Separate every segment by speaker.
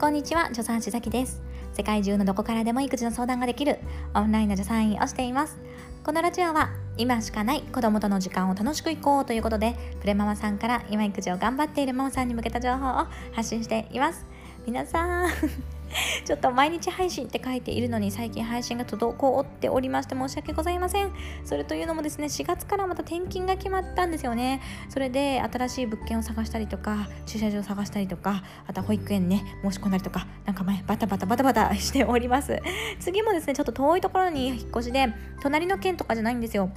Speaker 1: こんにちは助産師崎です。世界中のどこからでも育児の相談ができるオンラインの助産院をしています。このラジオは今しかない子供との時間を楽しくいこうということでプレママさんから今育児を頑張っているママさんに向けた情報を発信しています。皆さん。ちょっと毎日配信って書いているのに最近配信が滞っておりまして申し訳ございません。それというのもですね4月からまた転勤が決まったんですよね。それで新しい物件を探したりとか駐車場を探したりとかあとは保育園ね申し込んだりとかなんか前バタバタバタバタしております。次もですねちょっと遠いところに引っ越しで隣の県とかじゃないんですよ。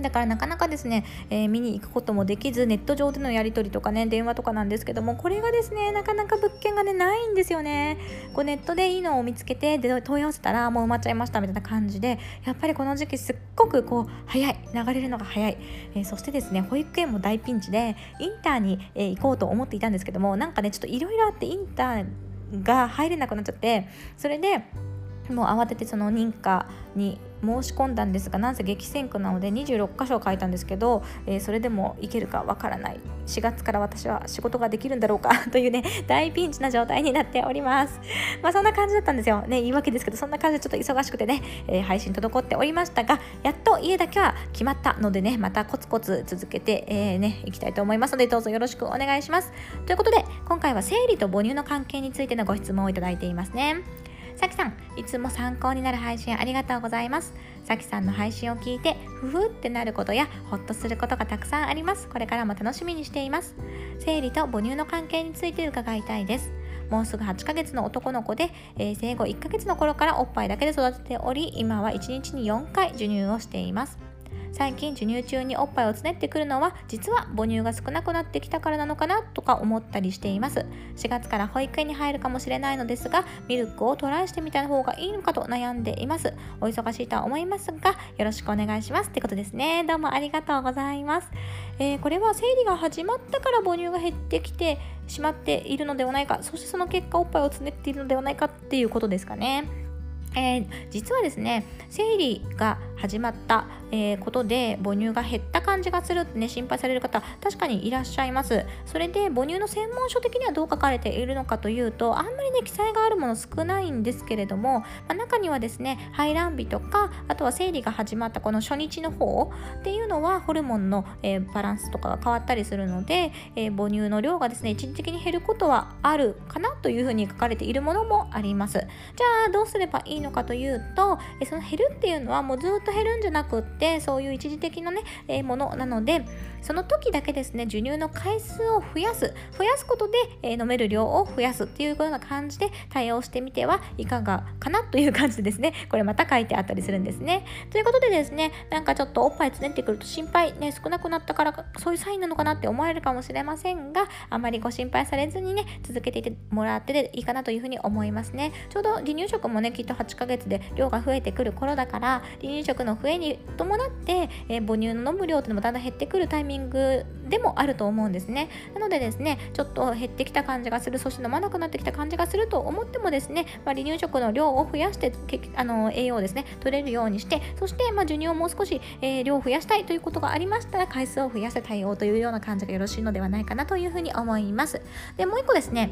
Speaker 1: だからなかなかですね、えー、見に行くこともできずネット上でのやり取りとかね電話とかなんですけどもこれがですねなかなか物件がねないんですよね。こうネットでいいのを見つけてで問い合わせたらもう埋まっちゃいましたみたいな感じでやっぱりこの時期すっごくこう早い流れるのが早い、えー、そしてですね保育園も大ピンチでインターに、えー、行こうと思っていたんですけどもなんかねちょっといろいろあってインターが入れなくなっちゃってそれでもう慌ててその認可に申し込んだんですがなんせ激戦区なので26箇所書いたんですけど、えー、それでもいけるかわからない。4月から私は仕事ができるんだろうか というね大ピンチな状態になっております。まあそんな感じだったんですよ。ね言い訳ですけどそんな感じでちょっと忙しくてね、えー、配信滞っておりましたがやっと家だけは決まったのでねまたコツコツ続けて、えー、ねいきたいと思いますのでどうぞよろしくお願いします。ということで今回は生理と母乳の関係についてのご質問をいただいていますね。さきさん、いつも参考になる配信ありがとうございます。さきさんの配信を聞いて、ふふってなることや、ほっとすることがたくさんあります。これからも楽しみにしています。生理と母乳の関係について伺いたいです。もうすぐ8ヶ月の男の子で、えー、生後1ヶ月の頃からおっぱいだけで育てており、今は1日に4回授乳をしています。最近授乳中におっぱいをつねってくるのは実は母乳が少なくなってきたからなのかなとか思ったりしています。4月から保育園に入るかもしれないのですがミルクをトライしてみた方がいいのかと悩んでいます。お忙しいとは思いますがよろしくお願いしますってことですね。どうもありがとうございます、えー、これは生理が始まったから母乳が減ってきてしまっているのではないか。そしてその結果おっぱいをつねっているのではないかっていうことですかね。えー、実はですね生理が始まった、えー、ことで母乳が減った感じがするってね心配される方確かにいらっしゃいます。それで母乳の専門書的にはどう書かれているのかというとあんまりね記載があるもの少ないんですけれども、まあ、中にはですね排卵日とかあとは生理が始まったこの初日の方っていうのはホルモンの、えー、バランスとかが変わったりするので、え母乳の量がですね一時的に減ることはあるかなというふうに書かれているものもあります。じゃあどうすればいいのかというとえその減るっていうのはもうずっと減るんじゃなくってそういう一時的なね、えー、ものなのでその時だけですね授乳の回数を増やす。増やすことで、えー、飲める量を増やすっていうような感じで対応してみてはいかがかなという感じでですね。これまた書いてあったりするんですね。ということでですねなんかちょっとおっぱいつねってくると心配ね少なくなったからそういうサインなのかなって思われるかもしれませんがあまりご心配されずにね続けていてもらってでいいかなというふうに思いますね。ちょうど離乳食もねきっと8ヶ月で量が増えてくる頃だから離乳食の増えに伴伴って、えー、母乳の飲む量っていうのもだんだん減ってくるタイミングでもあると思うんですね。なのでですねちょっと減ってきた感じがするそして飲まなくなってきた感じがすると思ってもですね、まあ、離乳食の量を増やしてあの栄養をですね取れるようにしてそして、まあ、授乳をもう少し、えー、量を増やしたいということがありましたら回数を増やせ対応というような感じがよろしいのではないかなというふうに思います。でもう一個ですね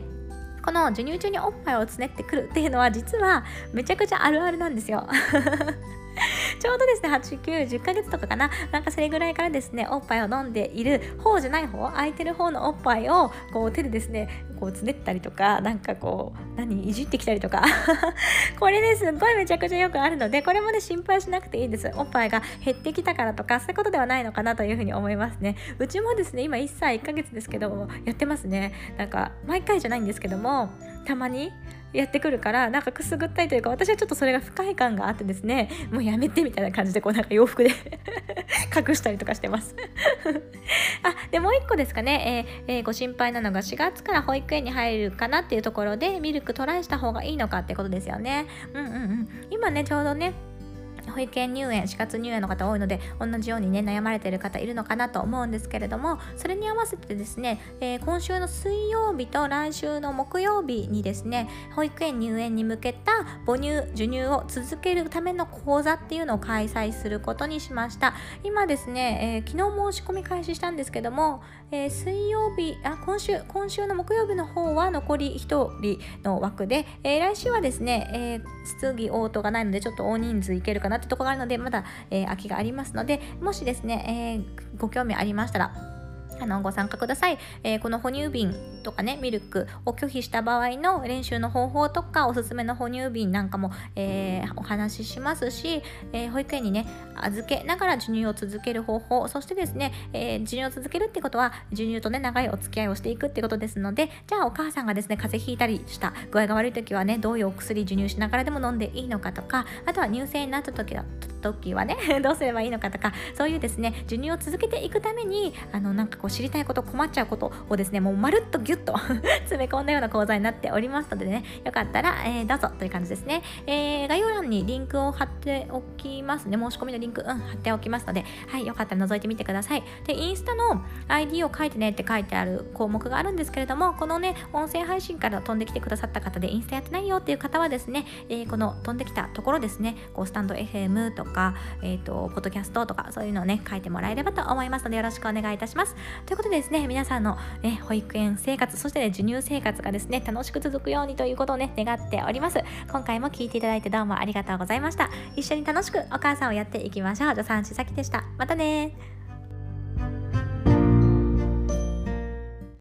Speaker 1: この授乳中におっぱいをつねってくるっていうのは実はめちゃくちゃあるあるなんですよ。ちょうどですね、8、9、10ヶ月とかかな、なんかそれぐらいからですね、おっぱいを飲んでいる方じゃない方、空いてる方のおっぱいをこう手でですね、こうつねったりとか、なんかこう、何、いじってきたりとか、これね、すっごいめちゃくちゃよくあるので、これもね、心配しなくていいんです。おっぱいが減ってきたからとか、そういうことではないのかなというふうに思いますね。うちもですね、今1歳1ヶ月ですけど、やってますね。なんか、毎回じゃないんですけども、たまに、やってくるからなんかくすぐったいというか私はちょっとそれが不快感があってですねもうやめてみたいな感じでこうなんか洋服で 隠したりとかしてます あでもう一個ですかね、えーえー、ご心配なのが4月から保育円に入るかなっていうところでミルクトライした方がいいのかってことですよね。うんうんうん。今ねちょうどね保育園入園、死活入園の方多いので、同じようにね、悩まれている方いるのかなと思うんですけれども、それに合わせてですね、えー、今週の水曜日と来週の木曜日にですね、保育園入園に向けた母乳、授乳を続けるための講座っていうのを開催することにしました。今ですね、えー、昨日申し込み開始したんですけども、えー、水曜日あ今週今週の木曜日の方は残り1人の枠で、え、来週はですね、え、質疑応答がないのでちょっと大人数いけるかなってとこがあるのでまだ、え空きがありますのでもしですね、えご興味ありましたらあのご参加ください、えー、この哺乳瓶とかねミルクを拒否した場合の練習の方法とかおすすめの哺乳瓶なんかも、えー、お話ししますし、えー、保育園にね預けながら授乳を続ける方法そしてですね、え授乳を続けるってことは授乳とね長いお付き合いをしていくってことですのでじゃあお母さんがですね風邪ひいたりした具合が悪い時はねどういうお薬授乳しながらでも飲んでいいのかとかあとは乳腺になった時だ時はね どうすればいいのかとかそういうですね授乳を続けていくためにあのなんかこう知りたいこと困っちゃうことをですねもうまるっとギュッと 詰め込んだような講座になっておりますのでねよかったら、えー、どうぞという感じですね、えー、概要欄にリンクを貼っておきますね。申し込みのリンク、うん、貼っておきますのではいよかったら覗いてみてください。でインスタの ID を書いてねって書いてある項目があるんですけれどもこのね音声配信から飛んできてくださった方でインスタやってないよっていう方はですね、えー、この飛んできたところですねこうスタンド FM とか、えっ、ー、とポッドキャストとかそういうのをね書いてもらえればと思いますのでよろしくお願いいたします。ということでですね皆さんの、ね、保育園生活そして、ね、授乳生活がですね楽しく続くようにということをね願っております。今回も聞いていただいてどうもありがとうございました。一緒に楽しくお母さんをやっていきましょう。助産師さきでした。またね